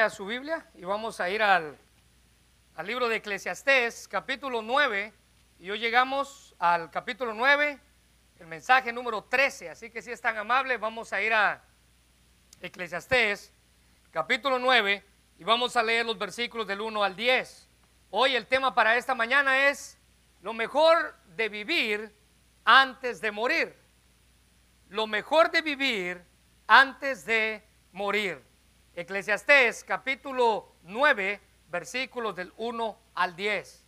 a su Biblia y vamos a ir al, al libro de Eclesiastés, capítulo 9. Y hoy llegamos al capítulo 9, el mensaje número 13. Así que si es tan amable, vamos a ir a Eclesiastés, capítulo 9, y vamos a leer los versículos del 1 al 10. Hoy el tema para esta mañana es lo mejor de vivir antes de morir. Lo mejor de vivir antes de morir. Eclesiastés capítulo 9, versículos del 1 al 10.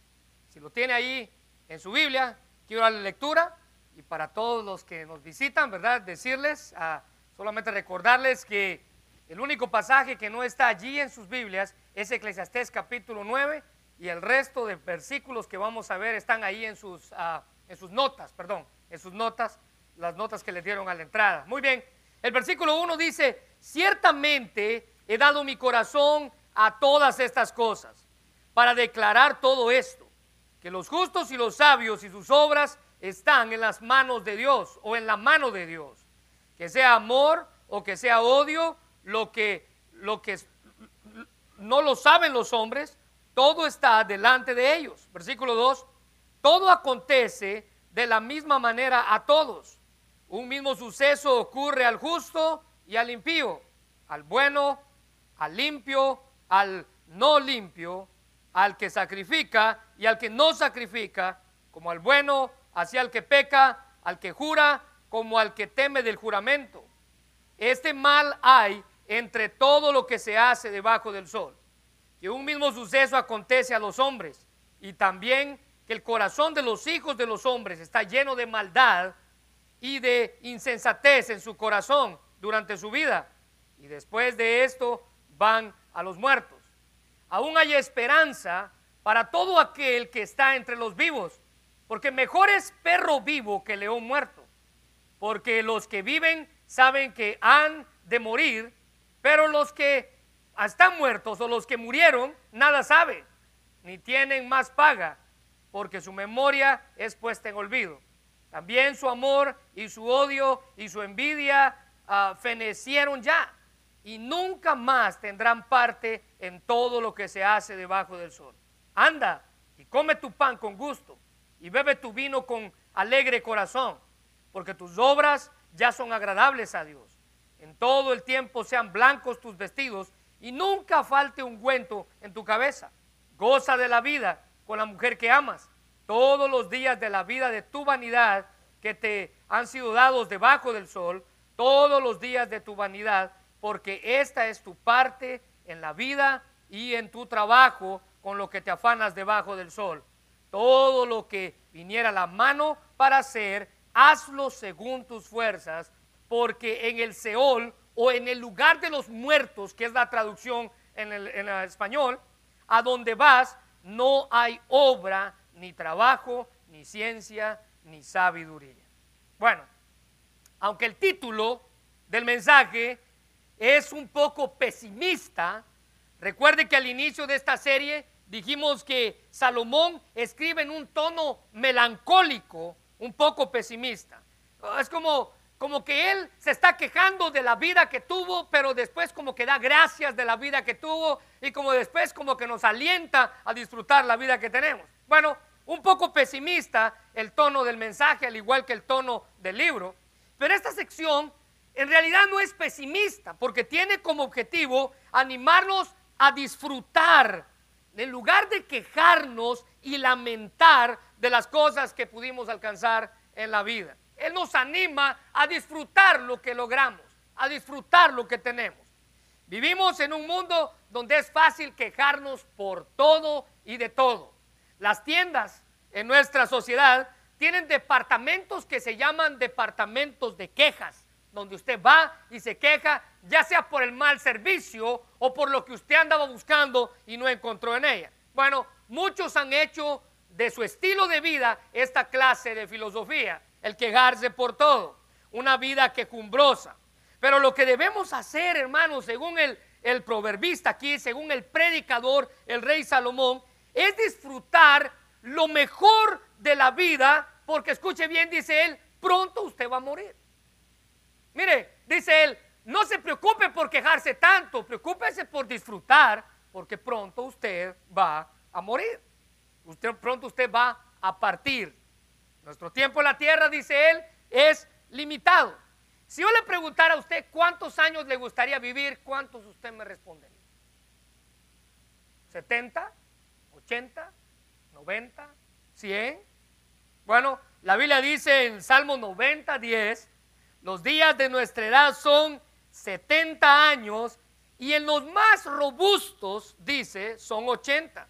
Si lo tiene ahí en su Biblia, quiero darle lectura y para todos los que nos visitan, ¿verdad? Decirles, ah, solamente recordarles que el único pasaje que no está allí en sus Biblias es Eclesiastés capítulo 9 y el resto de versículos que vamos a ver están ahí en sus, ah, en sus notas, perdón, en sus notas, las notas que le dieron a la entrada. Muy bien, el versículo 1 dice, ciertamente he dado mi corazón a todas estas cosas para declarar todo esto, que los justos y los sabios y sus obras están en las manos de Dios o en la mano de Dios. Que sea amor o que sea odio, lo que, lo que no lo saben los hombres, todo está delante de ellos. Versículo 2, todo acontece de la misma manera a todos. Un mismo suceso ocurre al justo y al impío, al bueno al limpio, al no limpio, al que sacrifica y al que no sacrifica, como al bueno, hacia el que peca, al que jura, como al que teme del juramento. Este mal hay entre todo lo que se hace debajo del sol, que un mismo suceso acontece a los hombres y también que el corazón de los hijos de los hombres está lleno de maldad y de insensatez en su corazón durante su vida. Y después de esto van a los muertos. Aún hay esperanza para todo aquel que está entre los vivos, porque mejor es perro vivo que león muerto, porque los que viven saben que han de morir, pero los que están muertos o los que murieron nada saben, ni tienen más paga, porque su memoria es puesta en olvido. También su amor y su odio y su envidia uh, fenecieron ya y nunca más tendrán parte en todo lo que se hace debajo del sol. Anda y come tu pan con gusto y bebe tu vino con alegre corazón, porque tus obras ya son agradables a Dios. En todo el tiempo sean blancos tus vestidos y nunca falte ungüento en tu cabeza. Goza de la vida con la mujer que amas. Todos los días de la vida de tu vanidad que te han sido dados debajo del sol, todos los días de tu vanidad porque esta es tu parte en la vida y en tu trabajo con lo que te afanas debajo del sol. Todo lo que viniera a la mano para hacer, hazlo según tus fuerzas, porque en el Seol o en el lugar de los muertos, que es la traducción en el, español, a donde vas no hay obra, ni trabajo, ni ciencia, ni sabiduría. Bueno, aunque el título del mensaje es un poco pesimista. Recuerde que al inicio de esta serie dijimos que Salomón escribe en un tono melancólico, un poco pesimista. Es como, como que él se está quejando de la vida que tuvo, pero después como que da gracias de la vida que tuvo y como después como que nos alienta a disfrutar la vida que tenemos. Bueno, un poco pesimista el tono del mensaje, al igual que el tono del libro, pero esta sección en realidad no es pesimista, porque tiene como objetivo animarnos a disfrutar, en lugar de quejarnos y lamentar de las cosas que pudimos alcanzar en la vida. Él nos anima a disfrutar lo que logramos, a disfrutar lo que tenemos. Vivimos en un mundo donde es fácil quejarnos por todo y de todo. Las tiendas en nuestra sociedad tienen departamentos que se llaman departamentos de quejas donde usted va y se queja, ya sea por el mal servicio o por lo que usted andaba buscando y no encontró en ella. Bueno, muchos han hecho de su estilo de vida esta clase de filosofía, el quejarse por todo, una vida quejumbrosa. Pero lo que debemos hacer, hermanos, según el, el proverbista aquí, según el predicador, el rey Salomón, es disfrutar lo mejor de la vida, porque escuche bien, dice él, pronto usted va a morir. Mire, dice él, no se preocupe por quejarse tanto, preocúpese por disfrutar, porque pronto usted va a morir. Usted, pronto usted va a partir. Nuestro tiempo en la tierra, dice él, es limitado. Si yo le preguntara a usted cuántos años le gustaría vivir, ¿cuántos usted me respondería? ¿70? ¿80? ¿90? ¿100? Bueno, la Biblia dice en Salmo 90, 10, los días de nuestra edad son 70 años y en los más robustos, dice, son 80.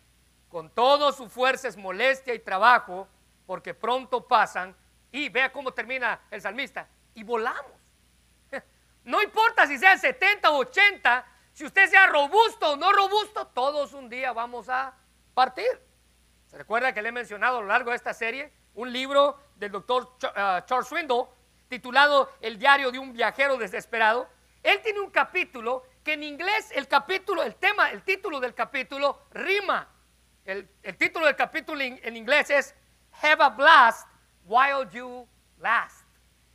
Con todo su fuerza es molestia y trabajo, porque pronto pasan. Y vea cómo termina el salmista. Y volamos. No importa si sea 70 o 80, si usted sea robusto o no robusto, todos un día vamos a partir. ¿Se recuerda que le he mencionado a lo largo de esta serie un libro del doctor ah, Charles Swindoll titulado El diario de un viajero desesperado? Él tiene un capítulo que en inglés el capítulo, el tema, el título del capítulo rima. El, título del capítulo en, inglés es Have a Blast While You Last.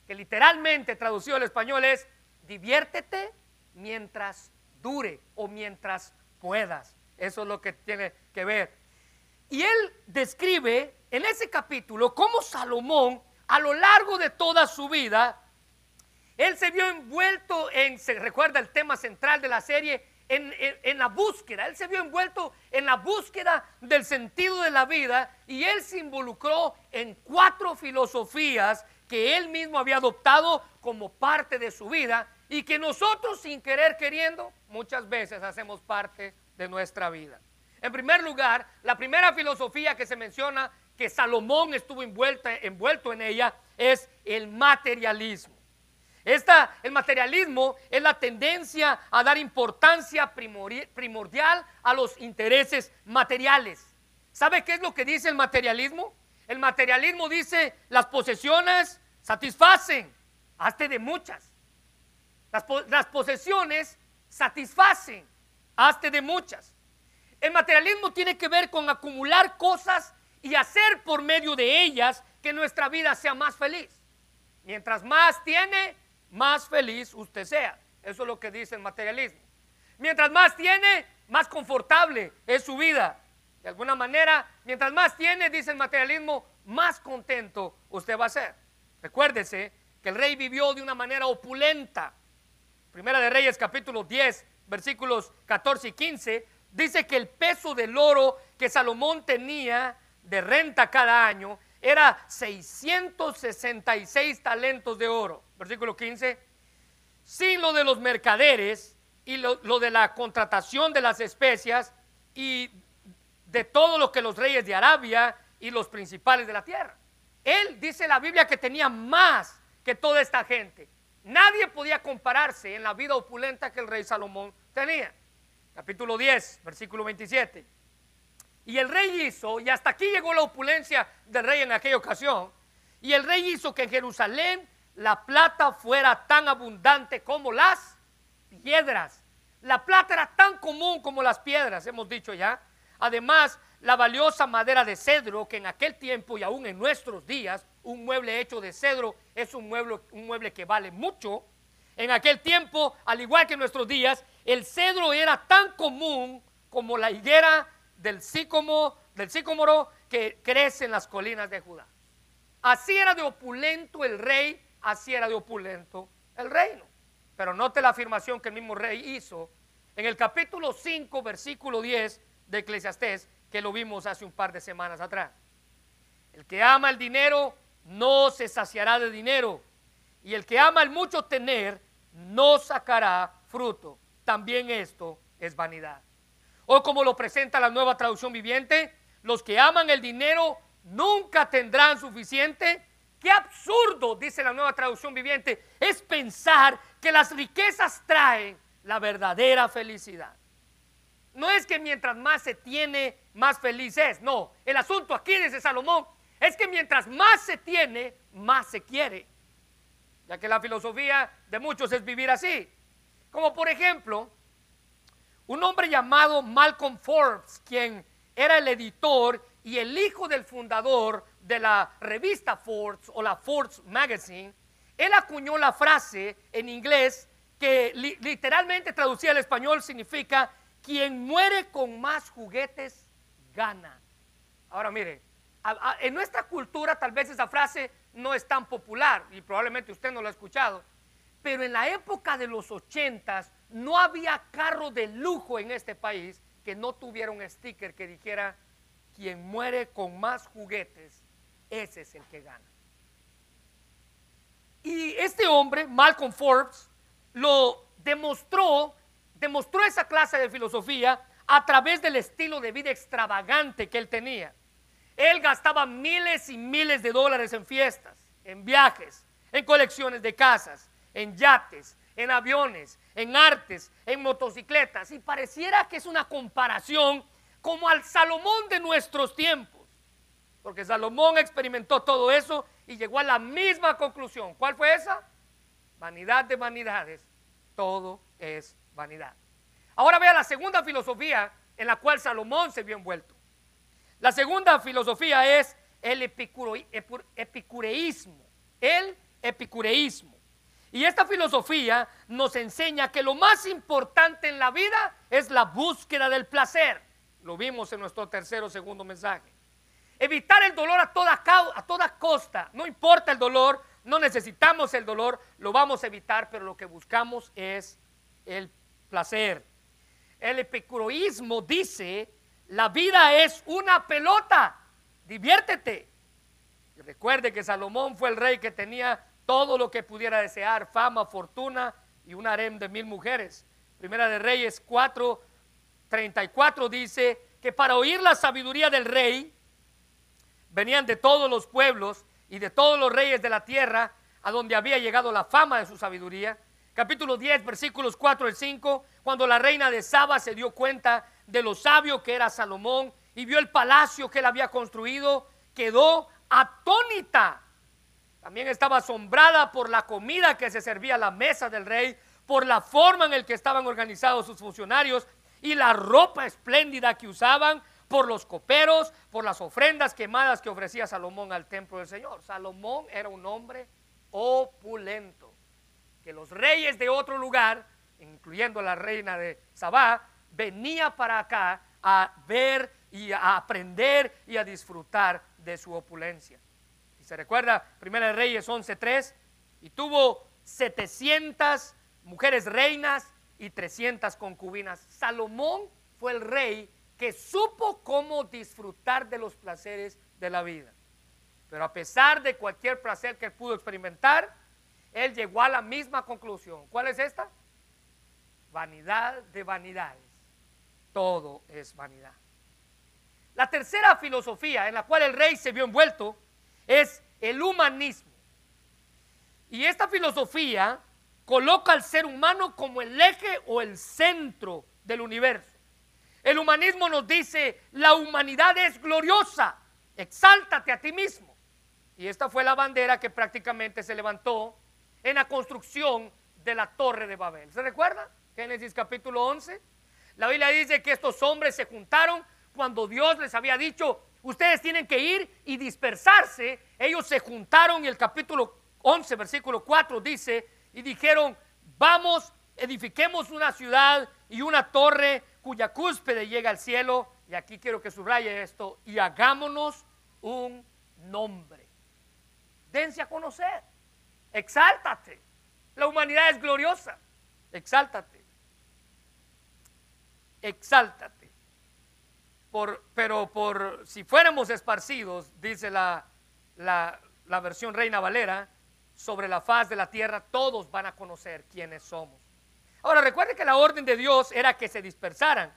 Que literalmente traducido al español es diviértete mientras dure o mientras puedas. Eso es lo que tiene que ver. Y él describe en ese capítulo cómo Salomón a lo largo de toda su vida él se vio envuelto en, se recuerda el tema central de la serie, en, la búsqueda. Él se vio envuelto en la búsqueda del sentido de la vida y él se involucró en cuatro filosofías que él mismo había adoptado como parte de su vida y que nosotros sin querer queriendo muchas veces hacemos parte de nuestra vida. En primer lugar, la primera filosofía que se menciona que Salomón estuvo envuelto en ella es el materialismo. Esta, el materialismo es la tendencia a dar importancia primordial a los intereses materiales. ¿Sabe qué es lo que dice el materialismo? El materialismo dice las posesiones satisfacen, hazte de muchas. Las, las posesiones satisfacen, hazte de muchas. El materialismo tiene que ver con acumular cosas y hacer por medio de ellas que nuestra vida sea más feliz. Mientras más tiene, más feliz usted sea. Eso es lo que dice el materialismo. Mientras más tiene, más confortable es su vida. De alguna manera, mientras más tiene, dice el materialismo, más contento usted va a ser. Recuérdese que el rey vivió de una manera opulenta. Primera de Reyes capítulo 10, versículos 14 y 15, dice que el peso del oro que Salomón tenía de renta cada año era 666 talentos de oro. Versículo 15. Sin lo de los mercaderes y lo, de la contratación de las especias y de todo lo que los reyes de Arabia y los principales de la tierra. Él dice la Biblia que tenía más que toda esta gente. Nadie podía compararse en la vida opulenta que el rey Salomón tenía. Capítulo 10, versículo 27. Y el rey hizo, y hasta aquí llegó la opulencia del rey en aquella ocasión, y el rey hizo que en Jerusalén la plata fuera tan abundante como las piedras. La plata era tan común como las piedras, hemos dicho ya. Además, la valiosa madera de cedro, que en aquel tiempo y aún en nuestros días, un mueble hecho de cedro es un mueble, un mueble que vale mucho. En aquel tiempo, al igual que en nuestros días, el cedro era tan común como la higuera del sícomo, del que crece en las colinas de Judá. Así era de opulento el rey, así era de opulento el reino. Pero note la afirmación que el mismo rey hizo en el capítulo 5, versículo 10 de Eclesiastés, que lo vimos hace un par de semanas atrás. El que ama el dinero no se saciará de dinero, y el que ama el mucho tener no sacará fruto. También esto es vanidad. O como lo presenta la nueva traducción viviente, los que aman el dinero nunca tendrán suficiente. Qué absurdo, dice la nueva traducción viviente, es pensar que las riquezas traen la verdadera felicidad. No es que mientras más se tiene, más feliz es. No, el asunto aquí, dice Salomón, es que mientras más se tiene, más se quiere. Ya que la filosofía de muchos es vivir así. Como por ejemplo, un hombre llamado Malcolm Forbes, quien era el editor y el hijo del fundador de la revista Forbes o la Forbes Magazine, él acuñó la frase en inglés que literalmente traducida al español significa quien muere con más juguetes gana. Ahora mire, en nuestra cultura tal vez esa frase no es tan popular y probablemente usted no lo ha escuchado, pero en la época de los ochentas no había carro de lujo en este país que no tuviera un sticker que dijera quien muere con más juguetes, ese es el que gana. Y este hombre, Malcolm Forbes, lo demostró, demostró esa clase de filosofía a través del estilo de vida extravagante que él tenía. Él gastaba miles y miles de dólares en fiestas, en viajes, en colecciones de casas, en yates, en aviones, en artes, en motocicletas. Y pareciera que es una comparación como al Salomón de nuestros tiempos. Porque Salomón experimentó todo eso y llegó a la misma conclusión. ¿Cuál fue esa? Vanidad de vanidades, todo es vanidad. Ahora vea la segunda filosofía en la cual Salomón se vio envuelto. La segunda filosofía es el epicureísmo. El epicureísmo. Y esta filosofía nos enseña que lo más importante en la vida es la búsqueda del placer. Lo vimos en nuestro tercer o segundo mensaje. Evitar el dolor a toda, a toda costa. No importa el dolor, no necesitamos el dolor, lo vamos a evitar, pero lo que buscamos es el placer. El epicuroísmo dice, la vida es una pelota, diviértete. Y recuerde que Salomón fue el rey que tenía todo lo que pudiera desear, fama, fortuna y un harem de mil mujeres. Primera de Reyes 4, 34 dice que para oír la sabiduría del rey venían de todos los pueblos y de todos los reyes de la tierra a donde había llegado la fama de su sabiduría. Capítulo 10, versículos 4 y 5, cuando la reina de Saba se dio cuenta de lo sabio que era Salomón y vio el palacio que él había construido, quedó atónita. También estaba asombrada por la comida que se servía a la mesa del rey, por la forma en la que estaban organizados sus funcionarios y la ropa espléndida que usaban, por los coperos, por las ofrendas quemadas que ofrecía Salomón al templo del Señor. Salomón era un hombre opulento, que los reyes de otro lugar, incluyendo la reina de Sabá, venía para acá a ver y a aprender y a disfrutar de su opulencia. Se recuerda, Primera de Reyes 11.3, y tuvo 700 mujeres reinas y 300 concubinas. Salomón fue el rey que supo cómo disfrutar de los placeres de la vida. Pero a pesar de cualquier placer que él pudo experimentar, él llegó a la misma conclusión. ¿Cuál es esta? Vanidad de vanidades. Todo es vanidad. La tercera filosofía en la cual el rey se vio envuelto es el humanismo. Y esta filosofía coloca al ser humano como el eje o el centro del universo. El humanismo nos dice, la humanidad es gloriosa, exáltate a ti mismo. Y esta fue la bandera que prácticamente se levantó en la construcción de la torre de Babel. ¿Se recuerda? Génesis capítulo 11. La Biblia dice que estos hombres se juntaron cuando Dios les había dicho, ustedes tienen que ir y dispersarse. Ellos se juntaron y el capítulo 11, versículo 4 dice, y dijeron, vamos, edifiquemos una ciudad y una torre cuya cúspide llega al cielo, y aquí quiero que subraye esto, y hagámonos un nombre. Dense a conocer, exáltate. La humanidad es gloriosa, exáltate. Exáltate. Pero por si fuéramos esparcidos, dice la versión Reina Valera, sobre la faz de la tierra, todos van a conocer quiénes somos. Ahora recuerde que la orden de Dios era que se dispersaran,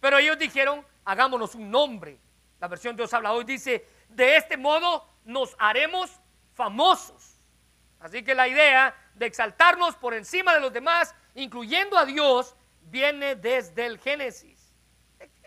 pero ellos dijeron, hagámonos un nombre. La versión Dios habla hoy dice, de este modo nos haremos famosos. Así que la idea de exaltarnos por encima de los demás, incluyendo a Dios, viene desde el Génesis.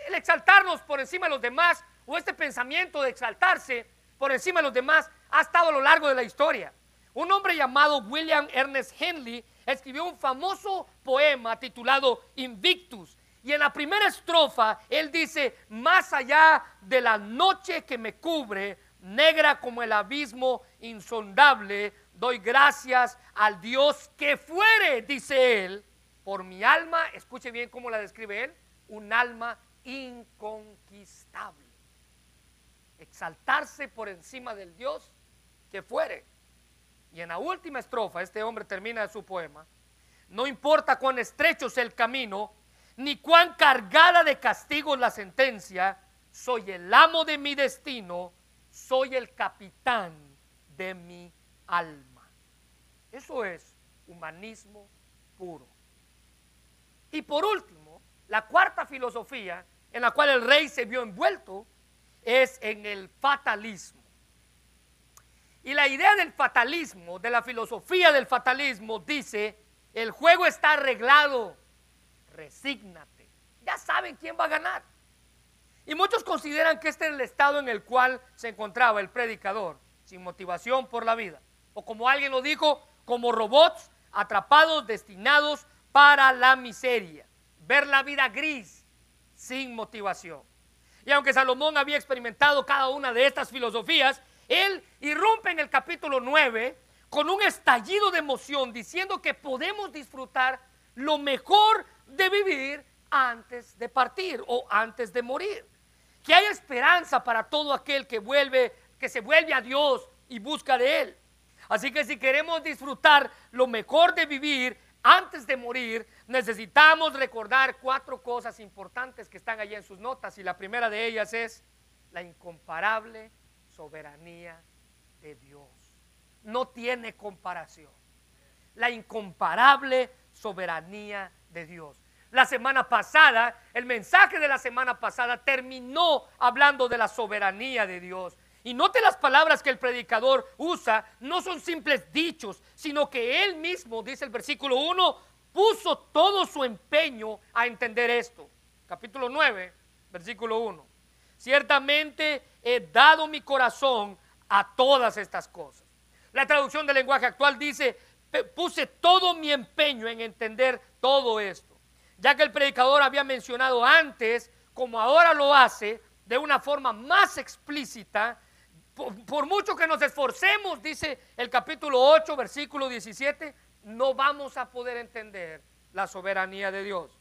El exaltarnos por encima de los demás, o este pensamiento de exaltarse por encima de los demás, ha estado a lo largo de la historia. Un hombre llamado William Ernest Henley escribió un famoso poema titulado Invictus. Y en la primera estrofa él dice, más allá de la noche que me cubre, negra como el abismo insondable, doy gracias al Dios que fuere, dice él, por mi alma, escuche bien cómo la describe él, un alma inconquistable. Exaltarse por encima del Dios que fuere. Y en la última estrofa, este hombre termina su poema, no importa cuán estrecho es el camino, ni cuán cargada de castigos la sentencia, soy el amo de mi destino, soy el capitán de mi alma. Eso es humanismo puro. Y por último, la cuarta filosofía en la cual el rey se vio envuelto es en el fatalismo. Y la idea del fatalismo, de la filosofía del fatalismo, dice, el juego está arreglado, resígnate. Ya saben quién va a ganar. Y muchos consideran que este es el estado en el cual se encontraba el predicador, sin motivación por la vida. O como alguien lo dijo, como robots atrapados, destinados para la miseria, ver la vida gris, sin motivación. Y aunque Salomón había experimentado cada una de estas filosofías, él irrumpe en el capítulo 9 con un estallido de emoción diciendo que podemos disfrutar lo mejor de vivir antes de partir o antes de morir. Que hay esperanza para todo aquel que vuelve, que se vuelve a Dios y busca de él. Así que si queremos disfrutar lo mejor de vivir, antes de morir, necesitamos recordar cuatro cosas importantes que están allí en sus notas. Y la primera de ellas es la incomparable soberanía de Dios. No tiene comparación. La incomparable soberanía de Dios. La semana pasada, el mensaje de la semana pasada terminó hablando de la soberanía de Dios. Y note las palabras que el predicador usa, no son simples dichos, sino que él mismo, dice el versículo 1, puso todo su empeño a entender esto. Capítulo 9, versículo 1. Ciertamente he dado mi corazón a todas estas cosas. La traducción del lenguaje actual dice, puse todo mi empeño en entender todo esto. Ya que el predicador había mencionado antes, como ahora lo hace, de una forma más explícita, por, mucho que nos esforcemos, dice el capítulo 8, versículo 17, no vamos a poder entender la soberanía de Dios.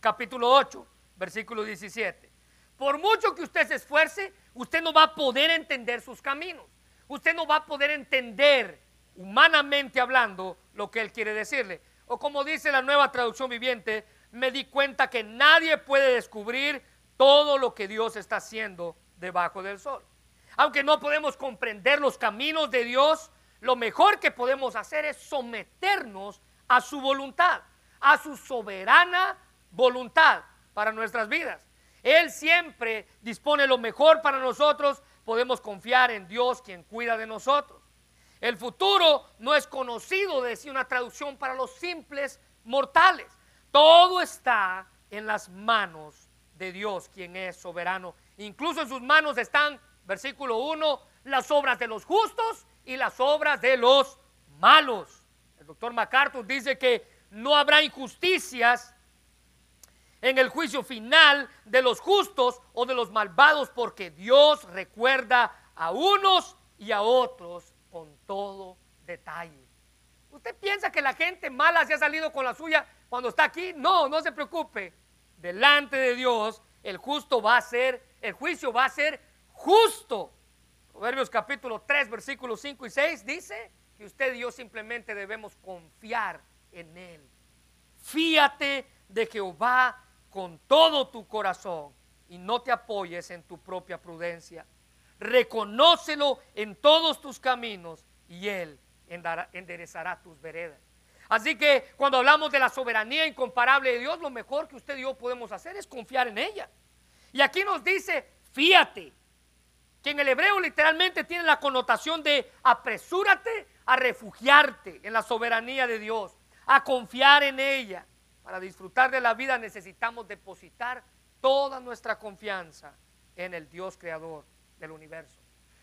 Capítulo 8, versículo 17. Por mucho que usted se esfuerce, usted no va a poder entender sus caminos. Usted no va a poder entender, humanamente hablando, lo que Él quiere decirle. O como dice la nueva traducción viviente, me di cuenta que nadie puede descubrir todo lo que Dios está haciendo debajo del sol. Aunque no podemos comprender los caminos de Dios, lo mejor que podemos hacer es someternos a su voluntad, a su soberana voluntad para nuestras vidas. Él siempre dispone lo mejor para nosotros, podemos confiar en Dios quien cuida de nosotros. El futuro no es conocido, decía una traducción para los simples mortales. Todo está en las manos de Dios, quien es soberano. Incluso en sus manos están versículo 1, las obras de los justos y las obras de los malos. El doctor MacArthur dice que no habrá injusticias en el juicio final de los justos o de los malvados, porque Dios recuerda a unos y a otros con todo detalle. ¿Usted piensa que la gente mala se ha salido con la suya cuando está aquí? No, no se preocupe. Delante de Dios, el justo va a ser, el juicio va a ser justo. Proverbios capítulo 3, versículos 5 y 6 dice que usted y yo simplemente debemos confiar en Él. Fíate de Jehová con todo tu corazón y no te apoyes en tu propia prudencia. Reconócelo en todos tus caminos y Él enderezará tus veredas. Así que cuando hablamos de la soberanía incomparable de Dios, lo mejor que usted y yo podemos hacer es confiar en ella. Y aquí nos dice, fíate, en el hebreo literalmente tiene la connotación de apresúrate a refugiarte en la soberanía de Dios, a confiar en ella. Para disfrutar de la vida necesitamos depositar toda nuestra confianza en el Dios creador del universo.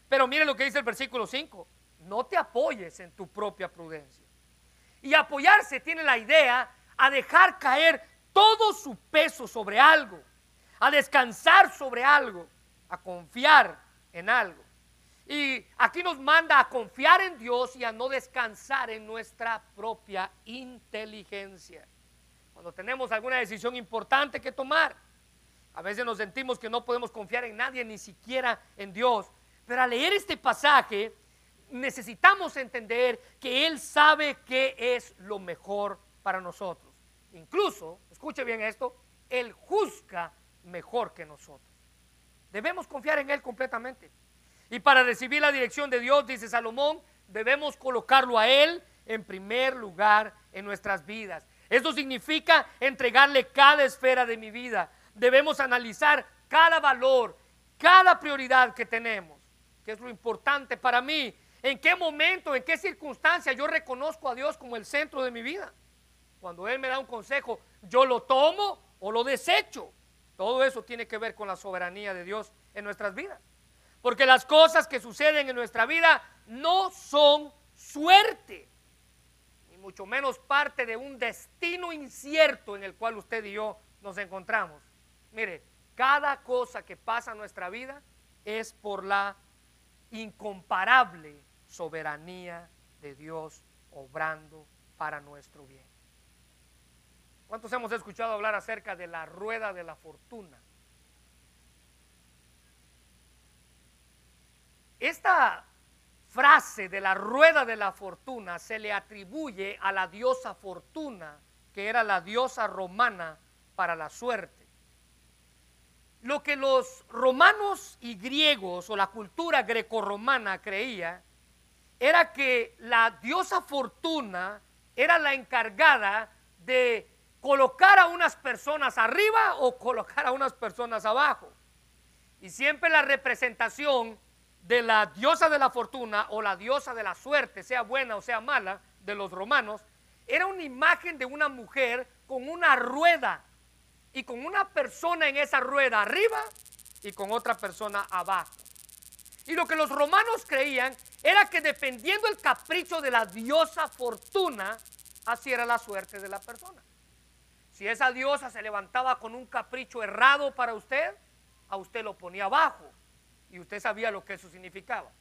Pero mire lo que dice el versículo 5, no te apoyes en tu propia prudencia. Y apoyarse tiene la idea a dejar caer todo su peso sobre algo, a descansar sobre algo, a confiar en algo. Y aquí nos manda a confiar en Dios y a no descansar en nuestra propia inteligencia. Cuando tenemos alguna decisión importante que tomar, a veces nos sentimos que no podemos confiar en nadie, ni siquiera en Dios. Pero al leer este pasaje, necesitamos entender que Él sabe qué es lo mejor para nosotros. Incluso, escuche bien esto, Él juzga mejor que nosotros. Debemos confiar en Él completamente. Y para recibir la dirección de Dios, dice Salomón, debemos colocarlo a Él en primer lugar en nuestras vidas. Esto significa entregarle cada esfera de mi vida. Debemos analizar cada valor, cada prioridad que tenemos, que es lo importante para mí. En qué momento, en qué circunstancia yo reconozco a Dios como el centro de mi vida. Cuando Él me da un consejo, yo lo tomo o lo desecho. Todo eso tiene que ver con la soberanía de Dios en nuestras vidas. Porque las cosas que suceden en nuestra vida no son suerte, ni mucho menos parte de un destino incierto en el cual usted y yo nos encontramos. Mire, cada cosa que pasa en nuestra vida es por la incomparable soberanía de Dios obrando para nuestro bien. ¿Cuántos hemos escuchado hablar acerca de la rueda de la fortuna? Esta frase de la rueda de la fortuna se le atribuye a la diosa Fortuna, que era la diosa romana para la suerte. Lo que los romanos y griegos o la cultura grecorromana creía era que la diosa Fortuna era la encargada de colocar a unas personas arriba o colocar a unas personas abajo. Y siempre la representación de la diosa de la fortuna o la diosa de la suerte, sea buena o sea mala, de los romanos, era una imagen de una mujer con una rueda y con una persona en esa rueda arriba y con otra persona abajo. Y lo que los romanos creían era que dependiendo el capricho de la diosa fortuna, así era la suerte de la persona. Si esa diosa se levantaba con un capricho errado para usted, a usted lo ponía abajo y usted sabía lo que eso significaba.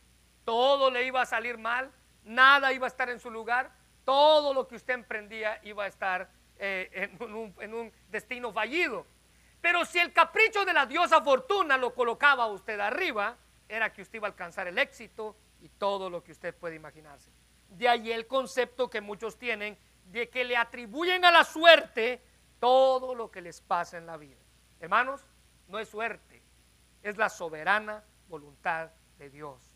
Todo le iba a salir mal, nada iba a estar en su lugar, todo lo que usted emprendía iba a estar eh, en, un, destino fallido. Pero si el capricho de la diosa fortuna lo colocaba a usted arriba, era que usted iba a alcanzar el éxito y todo lo que usted puede imaginarse. De ahí el concepto que muchos tienen de que le atribuyen a la suerte todo lo que les pasa en la vida. Hermanos, no es suerte, es la soberana voluntad de Dios.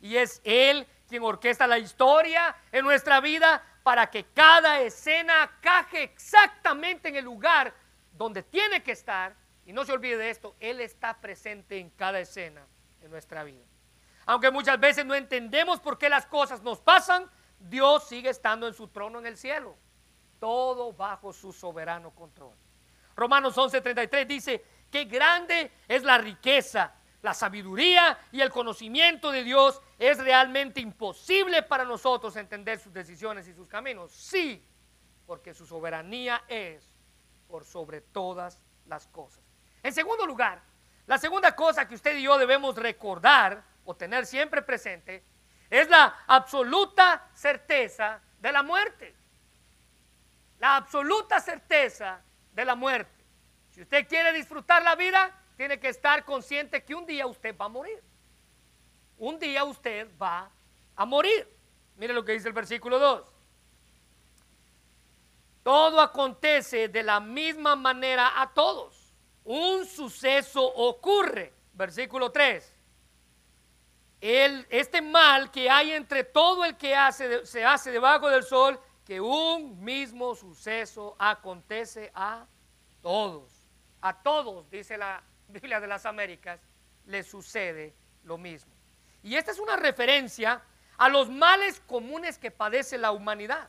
Y es Él quien orquesta la historia en nuestra vida para que cada escena caje exactamente en el lugar donde tiene que estar. Y no se olvide de esto, Él está presente en cada escena en nuestra vida. Aunque muchas veces no entendemos por qué las cosas nos pasan, Dios sigue estando en su trono en el cielo. Todo bajo su soberano control. Romanos 11:33 dice, qué grande es la riqueza la sabiduría y el conocimiento de Dios, es realmente imposible para nosotros entender sus decisiones y sus caminos. Sí, porque su soberanía es por sobre todas las cosas. En segundo lugar, la segunda cosa que usted y yo debemos recordar o tener siempre presente es la absoluta certeza de la muerte. La absoluta certeza de la muerte. Si usted quiere disfrutar la vida, tiene que estar consciente que un día usted va a morir. Un día usted va a morir. Mire lo que dice el versículo 2. Todo acontece de la misma manera a todos. Un suceso ocurre. Versículo 3. El, este mal que hay entre todo el que hace, se hace debajo del sol, que un mismo suceso acontece a todos. A todos, dice la Biblia de las Américas, le sucede lo mismo. Y esta es una referencia a los males comunes que padece la humanidad.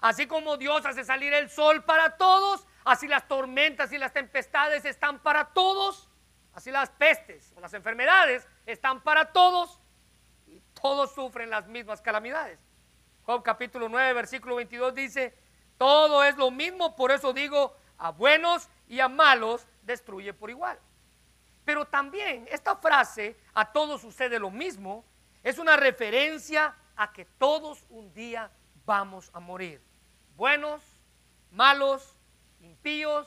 Así como Dios hace salir el sol para todos, así las tormentas y las tempestades están para todos, así las pestes o las enfermedades están para todos y todos sufren las mismas calamidades. Job capítulo 9, versículo 22 dice, todo es lo mismo, por eso digo, a buenos y a malos destruye por igual. Pero también esta frase, a todos sucede lo mismo, es una referencia a que todos un día vamos a morir. Buenos, malos, impíos,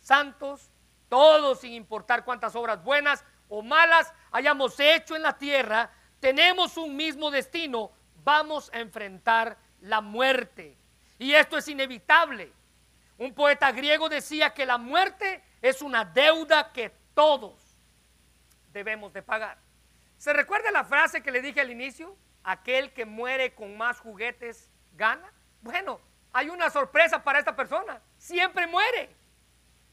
santos, todos sin importar cuántas obras buenas o malas hayamos hecho en la tierra, tenemos un mismo destino, vamos a enfrentar la muerte. Y esto es inevitable. Un poeta griego decía que la muerte es una deuda que todos debemos de pagar. ¿Se recuerda la frase que le dije al inicio? Aquel que muere con más juguetes gana. Bueno, hay una sorpresa para esta persona. Siempre muere.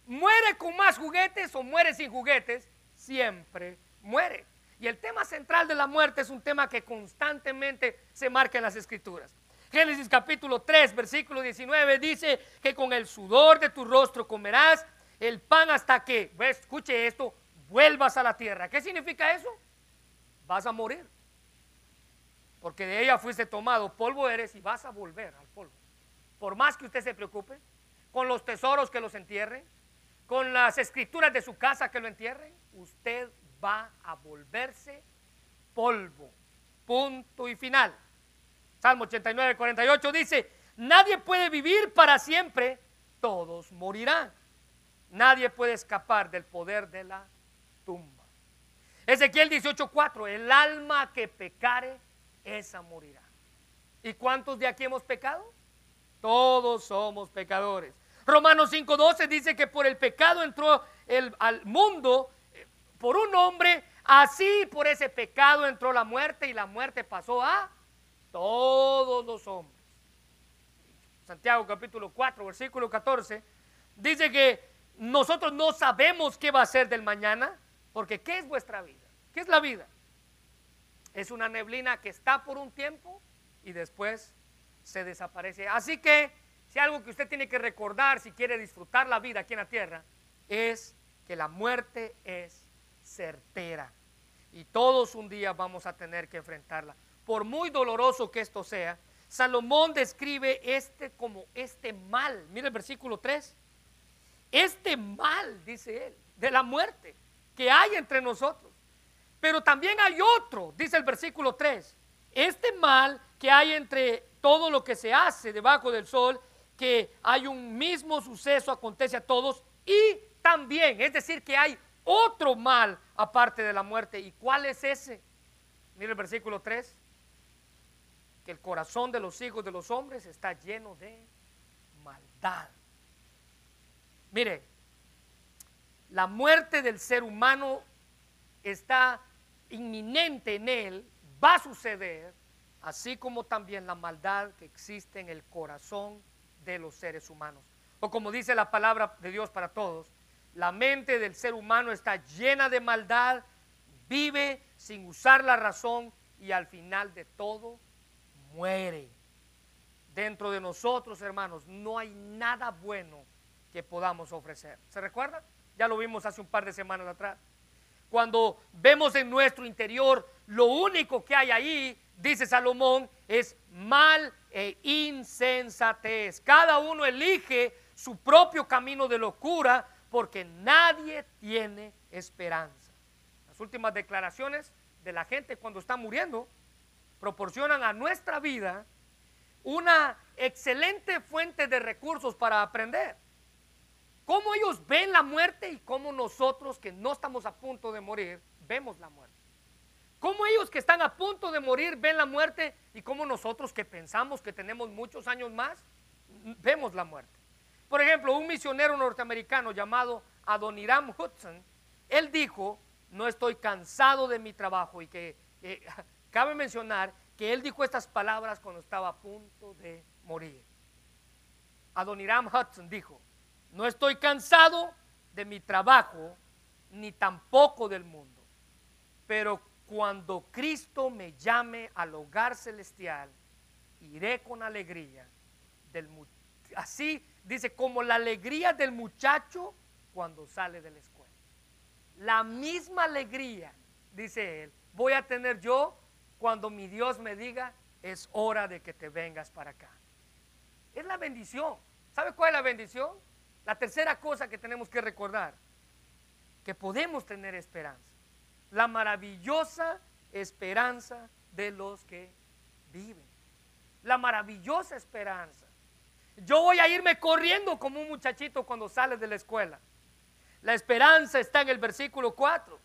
Muere con más juguetes o muere sin juguetes. Siempre muere. Y el tema central de la muerte es un tema que constantemente se marca en las escrituras. Génesis capítulo 3, versículo 19 dice que con el sudor de tu rostro comerás el pan hasta que, escuche esto, vuelvas a la tierra. ¿Qué significa eso? Vas a morir. Porque de ella fuiste tomado, polvo eres y vas a volver al polvo. Por más que usted se preocupe, con los tesoros que los entierren, con las escrituras de su casa que lo entierren, usted va a volverse polvo. Punto y final. Salmo 89, 48 dice, nadie puede vivir para siempre, todos morirán. Nadie puede escapar del poder de la tumba. Ezequiel 18:4, el alma que pecare, esa morirá. ¿Y cuántos de aquí hemos pecado? Todos somos pecadores. Romanos 5:12 dice que por el pecado entró el, al mundo, por un hombre, así por ese pecado entró la muerte y la muerte pasó a todos los hombres. Santiago capítulo 4, versículo 14, dice que nosotros no sabemos qué va a ser del mañana, porque ¿qué es vuestra vida? ¿Qué es la vida? Es una neblina que está por un tiempo y después se desaparece. Así que si algo que usted tiene que recordar si quiere disfrutar la vida aquí en la tierra, es que la muerte es certera. Y todos un día vamos a tener que enfrentarla por muy doloroso que esto sea, Salomón describe este como este mal. Mira el versículo 3. Este mal, dice él, de la muerte que hay entre nosotros. Pero también hay otro, dice el versículo 3. Este mal que hay entre todo lo que se hace debajo del sol, que hay un mismo suceso, acontece a todos, y también, es decir, que hay otro mal aparte de la muerte. ¿Y cuál es ese? Mira el versículo 3 que el corazón de los hijos de los hombres está lleno de maldad. Mire, la muerte del ser humano está inminente en él, va a suceder, así como también la maldad que existe en el corazón de los seres humanos. O como dice la palabra de Dios para todos, la mente del ser humano está llena de maldad, vive sin usar la razón y al final de todo muere. Dentro de nosotros, hermanos, no hay nada bueno que podamos ofrecer. ¿Se recuerda? Ya lo vimos hace un par de semanas atrás. Cuando vemos en nuestro interior, lo único que hay ahí, dice Salomón, es mal e insensatez. Cada uno elige su propio camino de locura porque nadie tiene esperanza. Las últimas declaraciones de la gente cuando está muriendo proporcionan a nuestra vida una excelente fuente de recursos para aprender. Cómo ellos ven la muerte y cómo nosotros que no estamos a punto de morir vemos la muerte. Cómo ellos que están a punto de morir ven la muerte y cómo nosotros que pensamos que tenemos muchos años más vemos la muerte. Por ejemplo, un misionero norteamericano llamado Adoniram Hudson, él dijo, no estoy cansado de mi trabajo y que eh, Cabe mencionar que él dijo estas palabras cuando estaba a punto de morir. Adoniram Hudson dijo, no estoy cansado de mi trabajo, ni tampoco del mundo, pero cuando Cristo me llame al hogar celestial, iré con alegría del así dice como la alegría del muchacho cuando sale de la escuela. La misma alegría, dice él, voy a tener yo cuando mi Dios me diga, es hora de que te vengas para acá. Es la bendición. ¿Sabe cuál es la bendición? La tercera cosa que tenemos que recordar que podemos tener esperanza. La maravillosa esperanza de los que viven. La maravillosa esperanza. Yo voy a irme corriendo como un muchachito cuando sale de la escuela. La esperanza está en el versículo 4.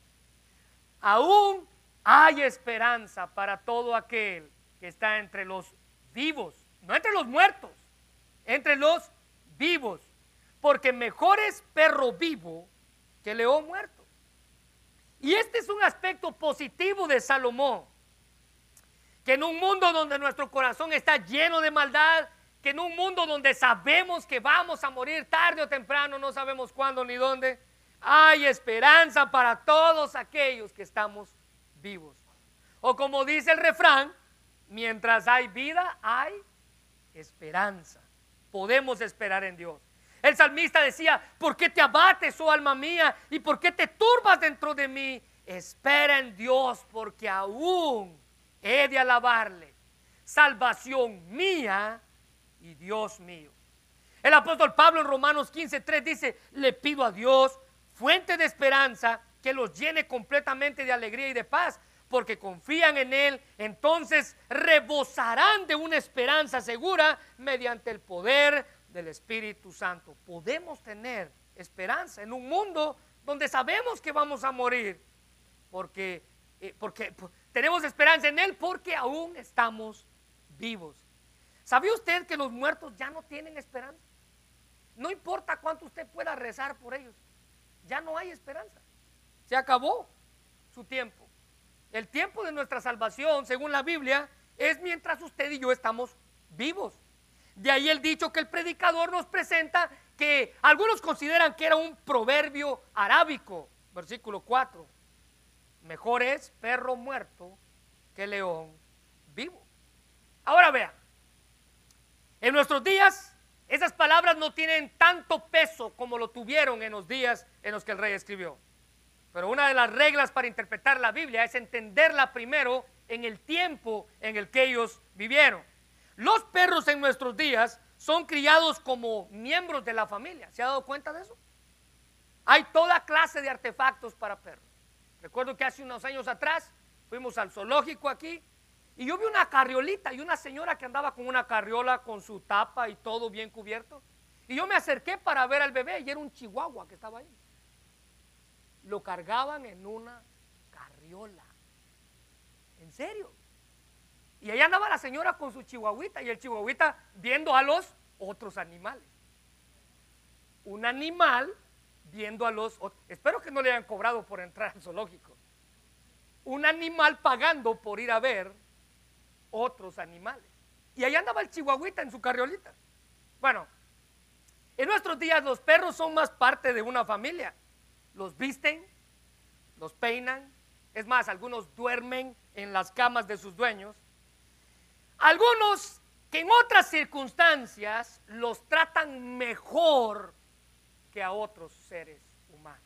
Aún hay esperanza para todo aquel que está entre los vivos, no entre los muertos, entre los vivos. Porque mejor es perro vivo que león muerto. Y este es un aspecto positivo de Salomón. Que en un mundo donde nuestro corazón está lleno de maldad, que en un mundo donde sabemos que vamos a morir tarde o temprano, no sabemos cuándo ni dónde, hay esperanza para todos aquellos que estamos vivos. O como dice el refrán, mientras hay vida, hay esperanza. Podemos esperar en Dios. El salmista decía, ¿por qué te abates, oh alma mía? ¿Y por qué te turbas dentro de mí? Espera en Dios, porque aún he de alabarle. Salvación mía y Dios mío. El apóstol Pablo en Romanos 15:3 dice, le pido a Dios, fuente de esperanza, que los llene completamente de alegría y de paz, porque confían en Él, entonces rebosarán de una esperanza segura mediante el poder del Espíritu Santo. Podemos tener esperanza en un mundo donde sabemos que vamos a morir, porque, eh, porque tenemos esperanza en Él porque aún estamos vivos. ¿Sabía usted que los muertos ya no tienen esperanza? No importa cuánto usted pueda rezar por ellos, ya no hay esperanza. Se acabó su tiempo. El tiempo de nuestra salvación, según la Biblia, es mientras usted y yo estamos vivos. De ahí el dicho que el predicador nos presenta, que algunos consideran que era un proverbio arábico, versículo 4. Mejor es perro muerto que león vivo. Ahora vean, en nuestros días esas palabras no tienen tanto peso como lo tuvieron en los días en los que el rey escribió. Pero una de las reglas para interpretar la Biblia es entenderla primero en el tiempo en el que ellos vivieron. Los perros en nuestros días son criados como miembros de la familia. ¿Se ha dado cuenta de eso? Hay toda clase de artefactos para perros. Recuerdo que hace unos años atrás fuimos al zoológico aquí y yo vi una carriolita y una señora que andaba con una carriola con su tapa y todo bien cubierto. Y yo me acerqué para ver al bebé y era un chihuahua que estaba ahí. Lo cargaban en una carriola. ¿En serio? Y ahí andaba la señora con su chihuahuita y el chihuahuita viendo a los otros animales. Un animal viendo a los otros. Espero que no le hayan cobrado por entrar al zoológico. Un animal pagando por ir a ver otros animales. Y ahí andaba el chihuahuita en su carriolita. Bueno, en nuestros días los perros son más parte de una familia. Los visten, los peinan. Es más, algunos duermen en las camas de sus dueños algunos que en otras circunstancias los tratan mejor que a otros seres humanos.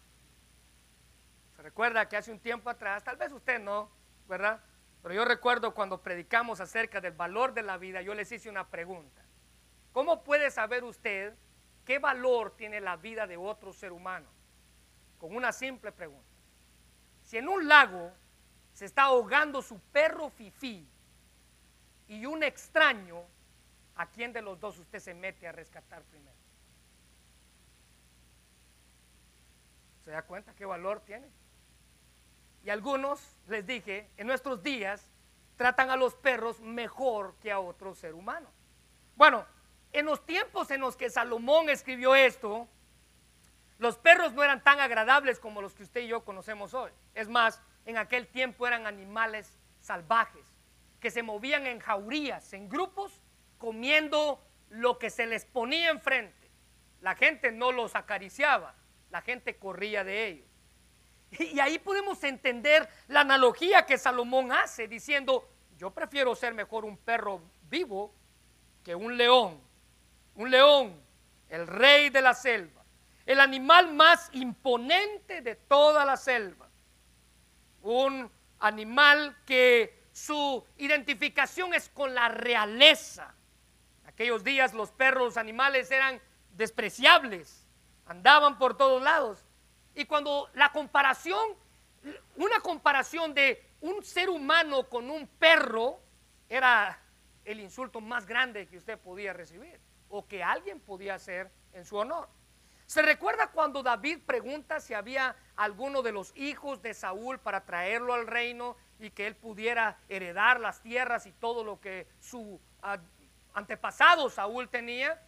Se recuerda que hace un tiempo atrás, tal vez usted no, ¿verdad? Pero yo recuerdo cuando predicamos acerca del valor de la vida, yo les hice una pregunta. ¿Cómo puede saber usted qué valor tiene la vida de otro ser humano? Con una simple pregunta. Si en un lago se está ahogando su perro fifí, y un extraño, ¿a quién de los dos usted se mete a rescatar primero? ¿Se da cuenta qué valor tiene? Y algunos, les dije, en nuestros días tratan a los perros mejor que a otro ser humano. Bueno, en los tiempos en los que Salomón escribió esto, los perros no eran tan agradables como los que usted y yo conocemos hoy. Es más, en aquel tiempo eran animales salvajes que se movían en jaurías, en grupos, comiendo lo que se les ponía enfrente. La gente no los acariciaba, la gente corría de ellos. Y ahí podemos entender la analogía que Salomón hace diciendo, yo prefiero ser mejor un perro vivo que un león. Un león, el rey de la selva, el animal más imponente de toda la selva. Un animal que su identificación es con la realeza. Aquellos días los perros, los animales eran despreciables, andaban por todos lados. Y cuando la comparación, una comparación de un ser humano con un perro era el insulto más grande que usted podía recibir o que alguien podía hacer en su honor. ¿Se recuerda cuando David pregunta si había alguno de los hijos de Saúl para traerlo al reino y que él pudiera heredar las tierras y todo lo que su ah, antepasado Saúl tenía?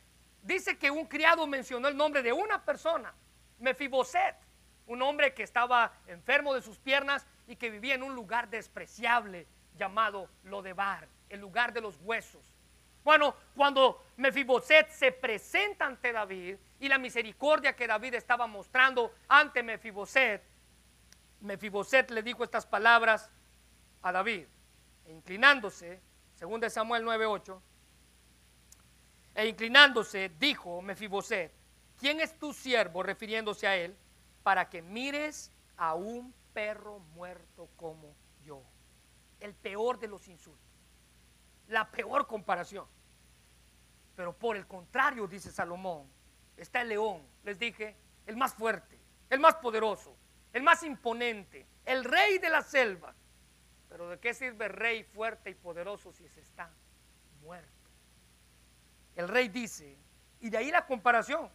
Dice que un criado mencionó el nombre de una persona, Mefiboset, un hombre que estaba enfermo de sus piernas y que vivía en un lugar despreciable llamado Lodebar, el lugar de los huesos. Bueno, cuando Mefiboset se presenta ante David y la misericordia que David estaba mostrando ante Mefiboset, Mefiboset le dijo estas palabras a David, e inclinándose, según de Samuel 9:8, e inclinándose dijo Mefiboset, ¿quién es tu siervo refiriéndose a él para que mires a un perro muerto como yo? El peor de los insultos la peor comparación. Pero por el contrario, dice Salomón, está el león, les dije, el más fuerte, el más poderoso, el más imponente, el rey de la selva. Pero ¿de qué sirve rey fuerte y poderoso si se está muerto? El rey dice, y de ahí la comparación,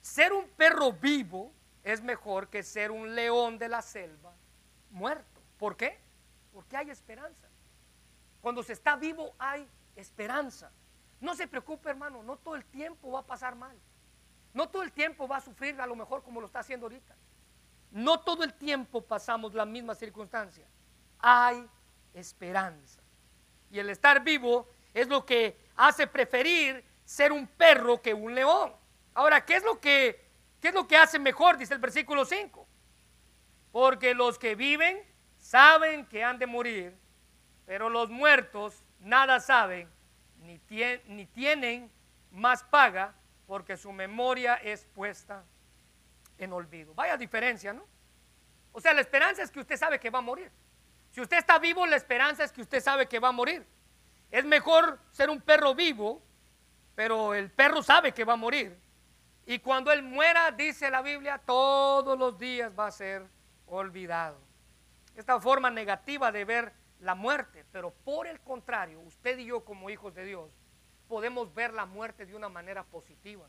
ser un perro vivo es mejor que ser un león de la selva muerto. ¿Por qué? Porque hay esperanza. Cuando se está vivo hay esperanza. No se preocupe, hermano, no todo el tiempo va a pasar mal. No todo el tiempo va a sufrir a lo mejor como lo está haciendo ahorita. No todo el tiempo pasamos la misma circunstancia. Hay esperanza. Y el estar vivo es lo que hace preferir ser un perro que un león. Ahora, ¿qué es lo que, qué es lo que hace mejor? Dice el versículo 5. Porque los que viven saben que han de morir pero los muertos nada saben, ni, ni tienen más paga, porque su memoria es puesta en olvido. Vaya diferencia, ¿no? O sea, la esperanza es que usted sabe que va a morir. Si usted está vivo, la esperanza es que usted sabe que va a morir. Es mejor ser un perro vivo, pero el perro sabe que va a morir. Y cuando él muera, dice la Biblia, todos los días va a ser olvidado. Esta forma negativa de ver la muerte, pero por el contrario, usted y yo como hijos de Dios podemos ver la muerte de una manera positiva.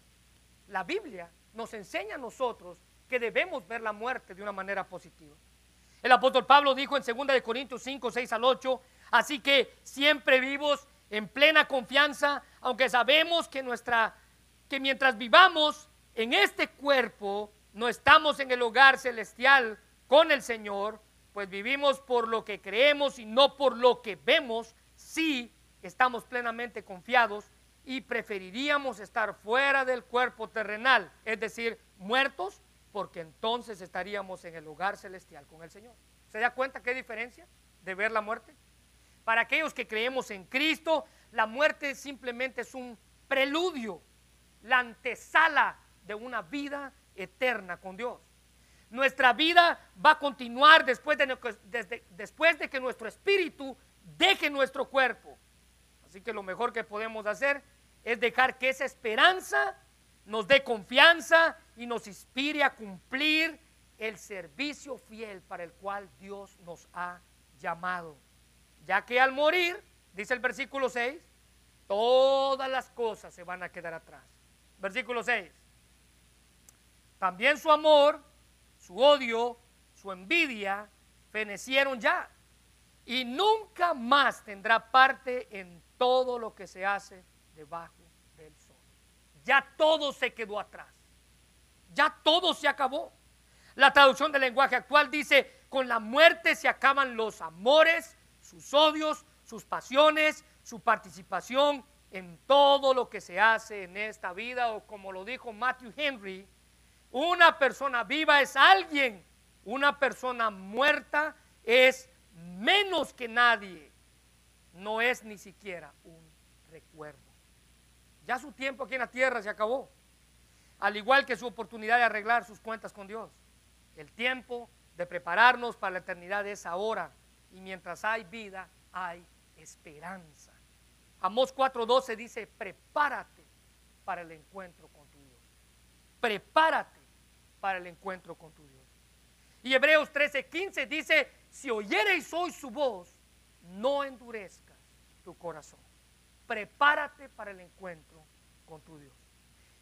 La Biblia nos enseña a nosotros que debemos ver la muerte de una manera positiva. El apóstol Pablo dijo en 2 de Corintios 5, 6 al 8, así que siempre vivos en plena confianza, aunque sabemos que nuestra que mientras vivamos en este cuerpo no estamos en el hogar celestial con el Señor, pues vivimos por lo que creemos y no por lo que vemos, si estamos plenamente confiados y preferiríamos estar fuera del cuerpo terrenal, es decir, muertos, porque entonces estaríamos en el lugar celestial con el Señor. ¿Se da cuenta qué diferencia de ver la muerte? Para aquellos que creemos en Cristo, la muerte simplemente es un preludio, la antesala de una vida eterna con Dios. Nuestra vida va a continuar después de, que nuestro espíritu deje nuestro cuerpo. Así que lo mejor que podemos hacer es dejar que esa esperanza nos dé confianza y nos inspire a cumplir el servicio fiel para el cual Dios nos ha llamado. Ya que al morir, dice el versículo 6, todas las cosas se van a quedar atrás. Versículo 6. También su amor su odio, su envidia, fenecieron ya. Y nunca más tendrá parte en todo lo que se hace debajo del sol. Ya todo se quedó atrás. Ya todo se acabó. La traducción del lenguaje actual dice, con la muerte se acaban los amores, sus odios, sus pasiones, su participación en todo lo que se hace en esta vida, o como lo dijo Matthew Henry, una persona viva es alguien. Una persona muerta es menos que nadie. No es ni siquiera un recuerdo. Ya su tiempo aquí en la tierra se acabó. Al igual que su oportunidad de arreglar sus cuentas con Dios. El tiempo de prepararnos para la eternidad es ahora. Y mientras hay vida, hay esperanza. Amós 4:12 dice, prepárate para el encuentro con tu Dios. Prepárate para el encuentro con tu Dios. Y Hebreos 13:15 dice, si oyereis hoy su voz, no endurezcas tu corazón. Prepárate para el encuentro con tu Dios.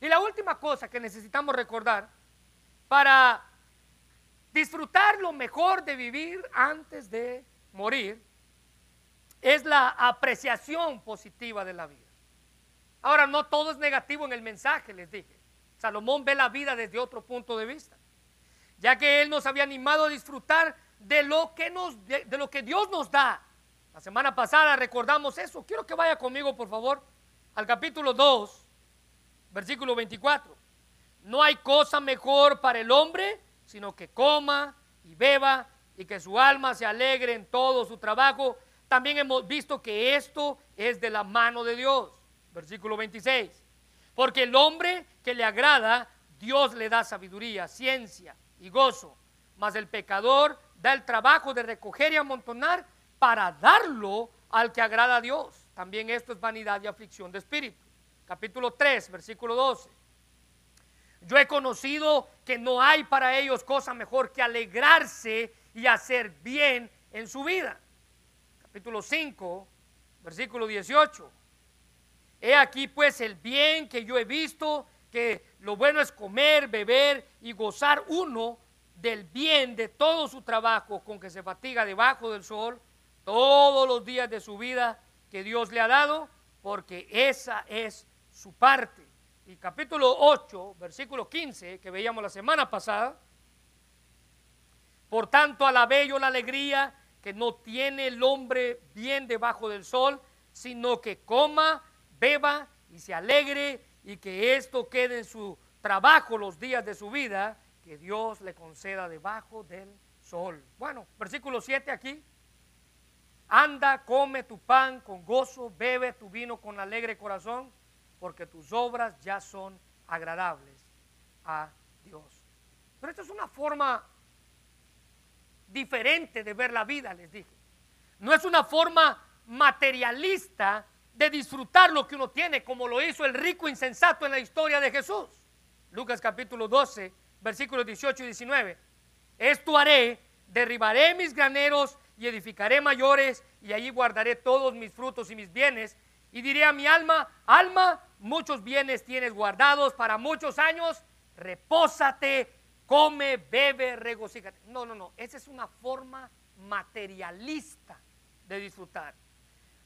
Y la última cosa que necesitamos recordar para disfrutar lo mejor de vivir antes de morir es la apreciación positiva de la vida. Ahora, no todo es negativo en el mensaje, les dije. Salomón ve la vida desde otro punto de vista, ya que él nos había animado a disfrutar de lo que, nos, de, lo que Dios nos da. La semana pasada recordamos eso. Quiero que vaya conmigo, por favor, al capítulo 2, versículo 24. No hay cosa mejor para el hombre, sino que coma y beba y que su alma se alegre en todo su trabajo. También hemos visto que esto es de la mano de Dios. Versículo 26. Porque el hombre que le agrada, Dios le da sabiduría, ciencia y gozo. Mas el pecador da el trabajo de recoger y amontonar para darlo al que agrada a Dios. También esto es vanidad y aflicción de espíritu. Capítulo 3, versículo 12. Yo he conocido que no hay para ellos cosa mejor que alegrarse y hacer bien en su vida. Capítulo 5, versículo 18. He aquí pues el bien que yo he visto, que lo bueno es comer, beber y gozar uno del bien de todo su trabajo con que se fatiga debajo del sol todos los días de su vida que Dios le ha dado, porque esa es su parte. Y capítulo 8, versículo 15, que veíamos la semana pasada, por tanto alabé yo la alegría que no tiene el hombre bien debajo del sol, sino que coma, beba y se alegre y que esto quede en su trabajo los días de su vida que Dios le conceda debajo del sol. Bueno, versículo 7 aquí. Anda, come tu pan con gozo, bebe tu vino con alegre corazón, porque tus obras ya son agradables a Dios. Pero esta es una forma diferente de ver la vida, les dije. No es una forma materialista de disfrutar lo que uno tiene, como lo hizo el rico insensato en la historia de Jesús. Lucas capítulo 12, versículos 18 y 19. Esto haré, derribaré mis graneros y edificaré mayores, y allí guardaré todos mis frutos y mis bienes. Y diré a mi alma, alma, muchos bienes tienes guardados para muchos años, repósate, come, bebe, regocíjate. No, no, no, esa es una forma materialista de disfrutar.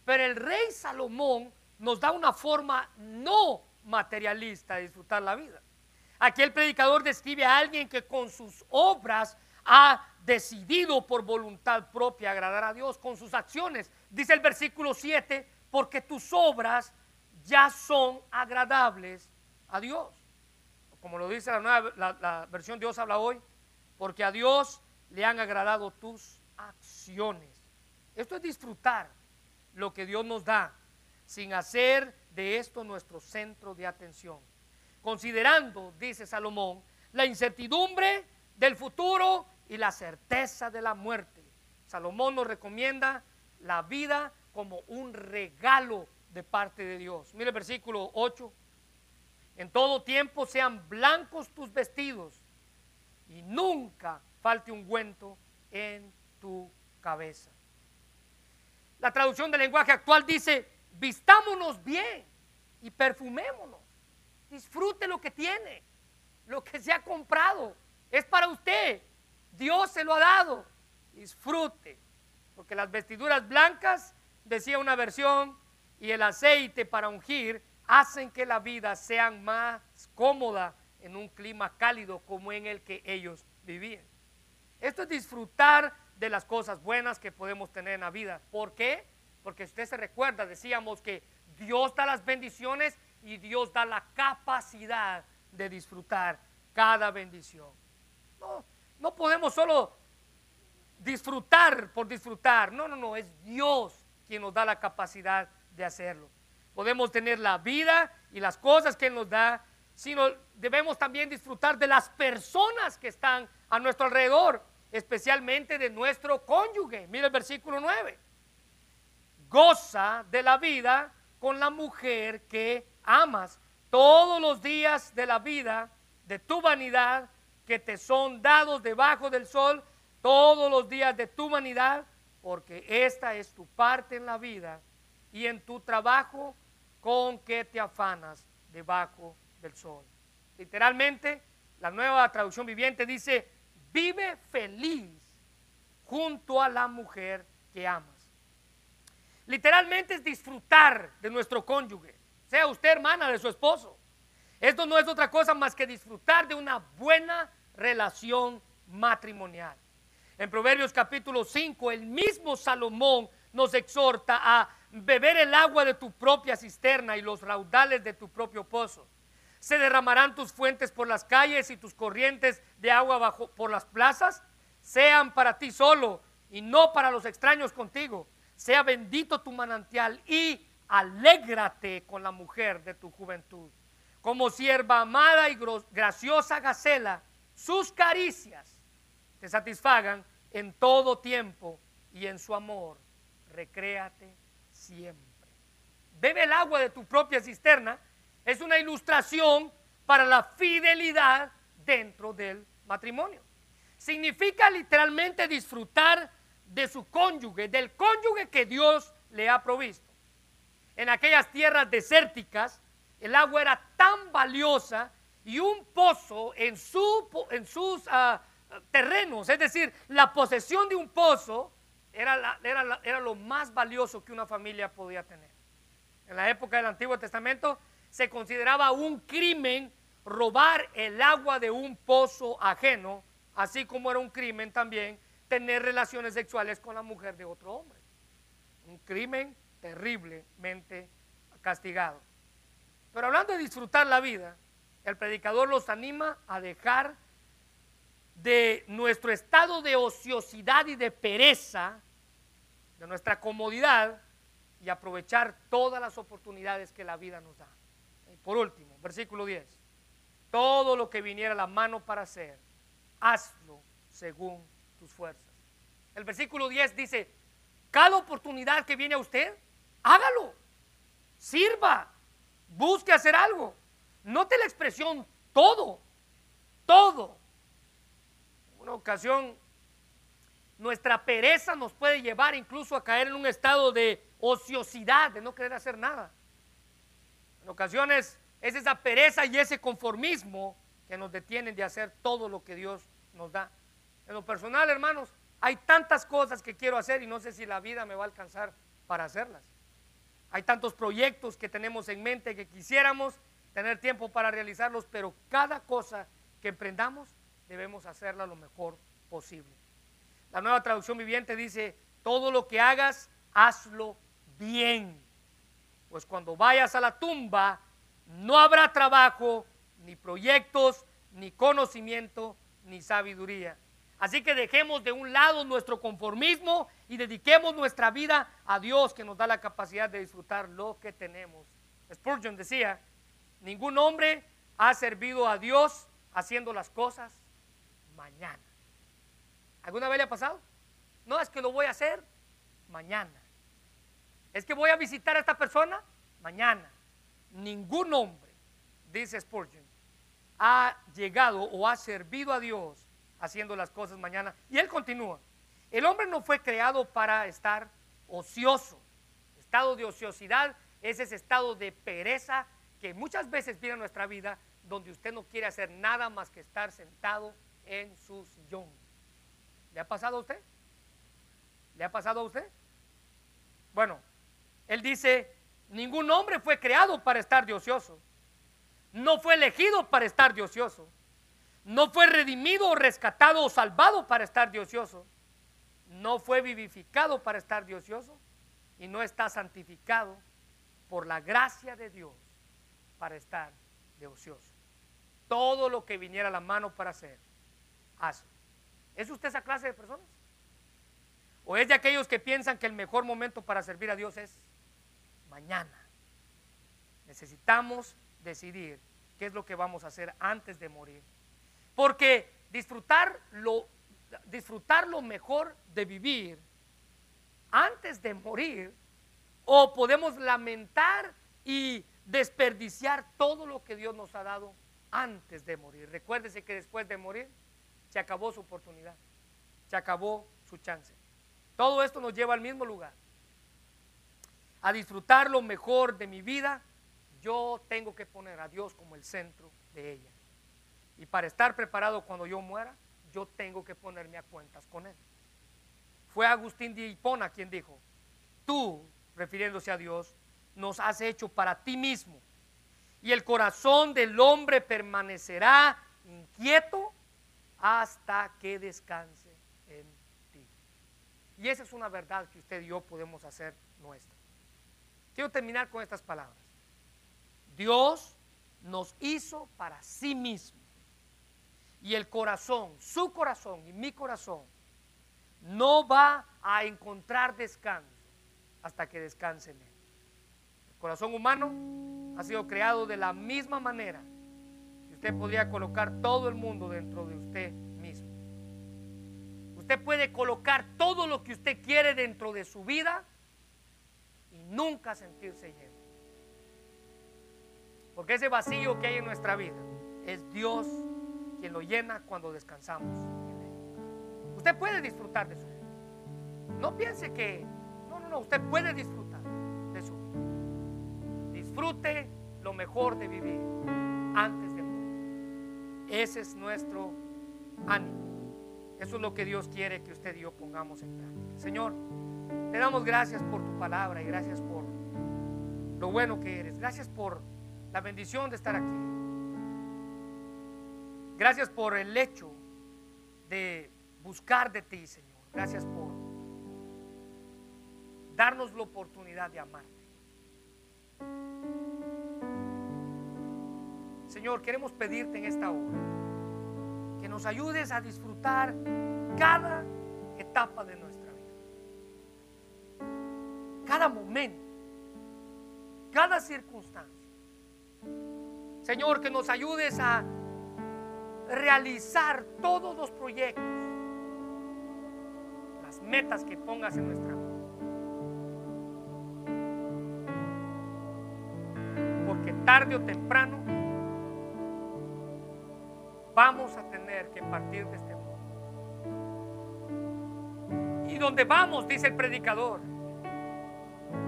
Pero el rey Salomón nos da una forma no materialista de disfrutar la vida. Aquí el predicador describe a alguien que con sus obras ha decidido por voluntad propia agradar a Dios, con sus acciones. Dice el versículo 7, porque tus obras ya son agradables a Dios. Como lo dice la, nueva, la, versión Dios habla hoy, porque a Dios le han agradado tus acciones. Esto es disfrutar lo que Dios nos da, sin hacer de esto nuestro centro de atención considerando, dice Salomón, la incertidumbre del futuro y la certeza de la muerte. Salomón nos recomienda la vida como un regalo de parte de Dios. Mire el versículo 8. En todo tiempo sean blancos tus vestidos y nunca falte ungüento en tu cabeza. La traducción del lenguaje actual dice, vistámonos bien y perfumémonos. Disfrute lo que tiene, lo que se ha comprado. Es para usted. Dios se lo ha dado. Disfrute. Porque las vestiduras blancas, decía una versión, y el aceite para ungir hacen que la vida sea más cómoda en un clima cálido como en el que ellos vivían. Esto es disfrutar de las cosas buenas que podemos tener en la vida. ¿Por qué? Porque usted se recuerda, decíamos que Dios da las bendiciones y Dios da la capacidad de disfrutar cada bendición. No, no podemos solo disfrutar por disfrutar. No, no, no, es Dios quien nos da la capacidad de hacerlo. Podemos tener la vida y las cosas que Él nos da, sino debemos también disfrutar de las personas que están a nuestro alrededor, especialmente de nuestro cónyuge. Mira el versículo 9. Goza de la vida con la mujer que amas todos los días de la vida, de tu vanidad, que te son dados debajo del sol todos los días de tu humanidad, porque esta es tu parte en la vida y en tu trabajo con que te afanas debajo del sol. Literalmente, la nueva traducción viviente dice, vive feliz junto a la mujer que amas. Literalmente es disfrutar de nuestro cónyuge, sea usted hermana de su esposo. Esto no es otra cosa más que disfrutar de una buena relación matrimonial. En Proverbios capítulo 5, el mismo Salomón nos exhorta a beber el agua de tu propia cisterna y los raudales de tu propio pozo. Se derramarán tus fuentes por las calles y tus corrientes de agua bajo por las plazas. Sean para ti solo y no para los extraños contigo. Sea bendito tu manantial y alégrate con la mujer de tu juventud. Como sierva amada y graciosa gacela, sus caricias te satisfagan en todo tiempo y en su amor. Recréate siempre. Bebe el agua de tu propia cisterna. Es una ilustración para la fidelidad dentro del matrimonio. Significa literalmente disfrutar de su cónyuge, del cónyuge que Dios le ha provisto. En aquellas tierras desérticas, el agua era tan valiosa y un pozo en, su, en sus ah, terrenos, es decir, la posesión de un pozo era, era, era lo más valioso que una familia podía tener. En la época del Antiguo Testamento se consideraba un crimen robar el agua de un pozo ajeno, así como era un crimen también tener relaciones sexuales con la mujer de otro hombre. Un crimen terriblemente castigado. Pero hablando de disfrutar la vida, el predicador los anima a dejar de nuestro estado de ociosidad y de pereza, de nuestra comodidad y aprovechar todas las oportunidades que la vida nos da. Por último, versículo 10. Todo lo que viniera a la mano para hacer, hazlo según tus fuerzas. El versículo 10 dice, cada oportunidad que viene a usted, hágalo, sirva, busque hacer algo. Note la expresión todo, todo una ocasión nuestra pereza nos puede llevar incluso a caer en un estado de ociosidad, de no querer hacer nada. En ocasiones es esa pereza y ese conformismo que nos detienen de hacer todo lo que Dios nos da. En lo personal, hermanos, hay tantas cosas que quiero hacer y no sé si la vida me va a alcanzar para hacerlas. Hay tantos proyectos que tenemos en mente que quisiéramos tener tiempo para realizarlos, pero cada cosa que emprendamos debemos hacerla lo mejor posible. La nueva traducción viviente dice, todo lo que hagas, hazlo bien. Pues cuando vayas a la tumba, no habrá trabajo, ni proyectos, ni conocimiento, ni sabiduría. Así que dejemos de un lado nuestro conformismo y dediquemos nuestra vida a Dios que nos da la capacidad de disfrutar lo que tenemos. Spurgeon decía, ningún hombre ha servido a Dios haciendo las cosas mañana. ¿Alguna vez le ha pasado? No, es que lo voy a hacer mañana. Es que voy a visitar a esta persona mañana. Ningún hombre, dice Spurgeon, ha llegado o ha servido a Dios haciendo las cosas mañana. Y él continúa. El hombre no fue creado para estar ocioso. Estado de ociosidad es ese estado de pereza que muchas veces viene en nuestra vida donde usted no quiere hacer nada más que estar sentado en su sillón. ¿Le ha pasado a usted? ¿Le ha pasado a usted? Bueno, él dice, ningún hombre fue creado para estar de ocioso. No fue elegido para estar de ocioso. No fue redimido o rescatado o salvado para estar de ocioso. No fue vivificado para estar de ocioso. Y no está santificado por la gracia de Dios para estar de ocioso. Todo lo que viniera a la mano para hacer ¿Es usted esa clase de personas? ¿O es de aquellos que piensan que el mejor momento para servir a Dios es mañana? Necesitamos decidir qué es lo que vamos a hacer antes de morir. Porque disfrutar lo, disfrutar lo mejor de vivir antes de morir, o podemos lamentar y desperdiciar todo lo que Dios nos ha dado antes de morir. Recuérdese que después de morir se acabó su oportunidad, se acabó su chance. Todo esto nos lleva al mismo lugar. A disfrutar lo mejor de mi vida, yo tengo que poner a Dios como el centro de ella. Y para estar preparado cuando yo muera, yo tengo que ponerme a cuentas con Él. Fue Agustín de Hipona quien dijo, tú, refiriéndose a Dios, nos has hecho para ti mismo. Y el corazón del hombre permanecerá inquieto hasta que descanse en ti. Y esa es una verdad que usted y yo podemos hacer nuestra. Quiero terminar con estas palabras. Dios nos hizo para sí mismo. Y el corazón, su corazón y mi corazón, no va a encontrar descanso hasta que descanse en él. El corazón humano ha sido creado de la misma manera usted podría colocar todo el mundo dentro de usted mismo. Usted puede colocar todo lo que usted quiere dentro de su vida y nunca sentirse lleno. Porque ese vacío que hay en nuestra vida es Dios quien lo llena cuando descansamos. Usted puede disfrutar de su vida. No piense que, no, no, no, usted puede disfrutar de su vida. Disfrute lo mejor de vivir antes. Ese es nuestro ánimo. Eso es lo que Dios quiere que usted y yo pongamos en práctica. Señor, te damos gracias por tu palabra y gracias por lo bueno que eres. Gracias por la bendición de estar aquí. Gracias por el hecho de buscar de ti, Señor. Gracias por darnos la oportunidad de amarte. Señor, queremos pedirte en esta hora que nos ayudes a disfrutar cada etapa de nuestra vida. Cada momento, cada circunstancia. Señor, que nos ayudes a realizar todos los proyectos, las metas que pongas en nuestra vida. Porque tarde o temprano vamos a tener que partir de este mundo. Y donde vamos, dice el predicador,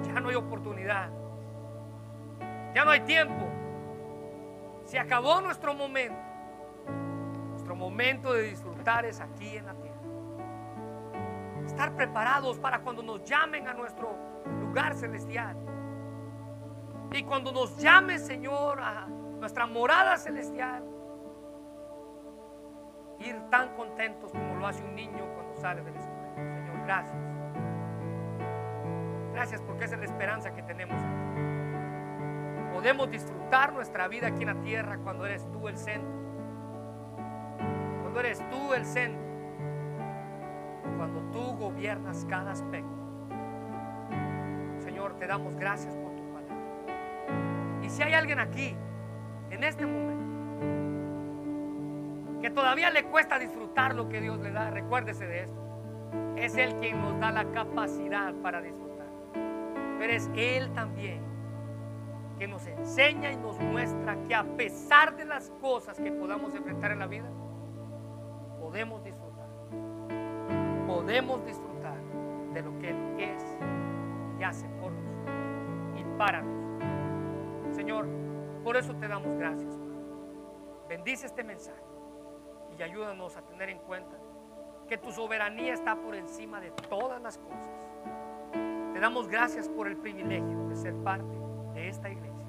ya no hay oportunidad, ya no hay tiempo se acabó nuestro momento. Nuestro momento de disfrutar es aquí en la tierra. Estar preparados para cuando nos llamen a nuestro lugar celestial. Y cuando nos llame, Señor, a nuestra morada celestial, ir tan contentos como lo hace un niño cuando sale de la. Señor, gracias. Gracias porque esa es la esperanza que tenemos podemos disfrutar nuestra vida aquí en la tierra cuando eres tú el centro. Cuando eres tú el centro. Cuando tú gobiernas cada aspecto. Señor, te damos gracias por tu palabra. Y si hay alguien aquí, en este momento, que todavía le cuesta disfrutar lo que Dios le da, recuérdese de esto. Es Él quien nos da la capacidad para disfrutar. Pero es Él también que nos enseña y nos muestra que a pesar de las cosas que podamos enfrentar en la vida, podemos disfrutar. Podemos disfrutar de lo que Él es y hace por nosotros y para nosotros. Señor, por eso te damos gracias. Bendice este mensaje y ayúdanos a tener en cuenta que tu soberanía está por encima de todas las cosas. Te damos gracias por el privilegio de ser parte de esta iglesia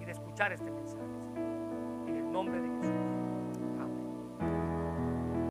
y de escuchar este mensaje. En el nombre de Jesús.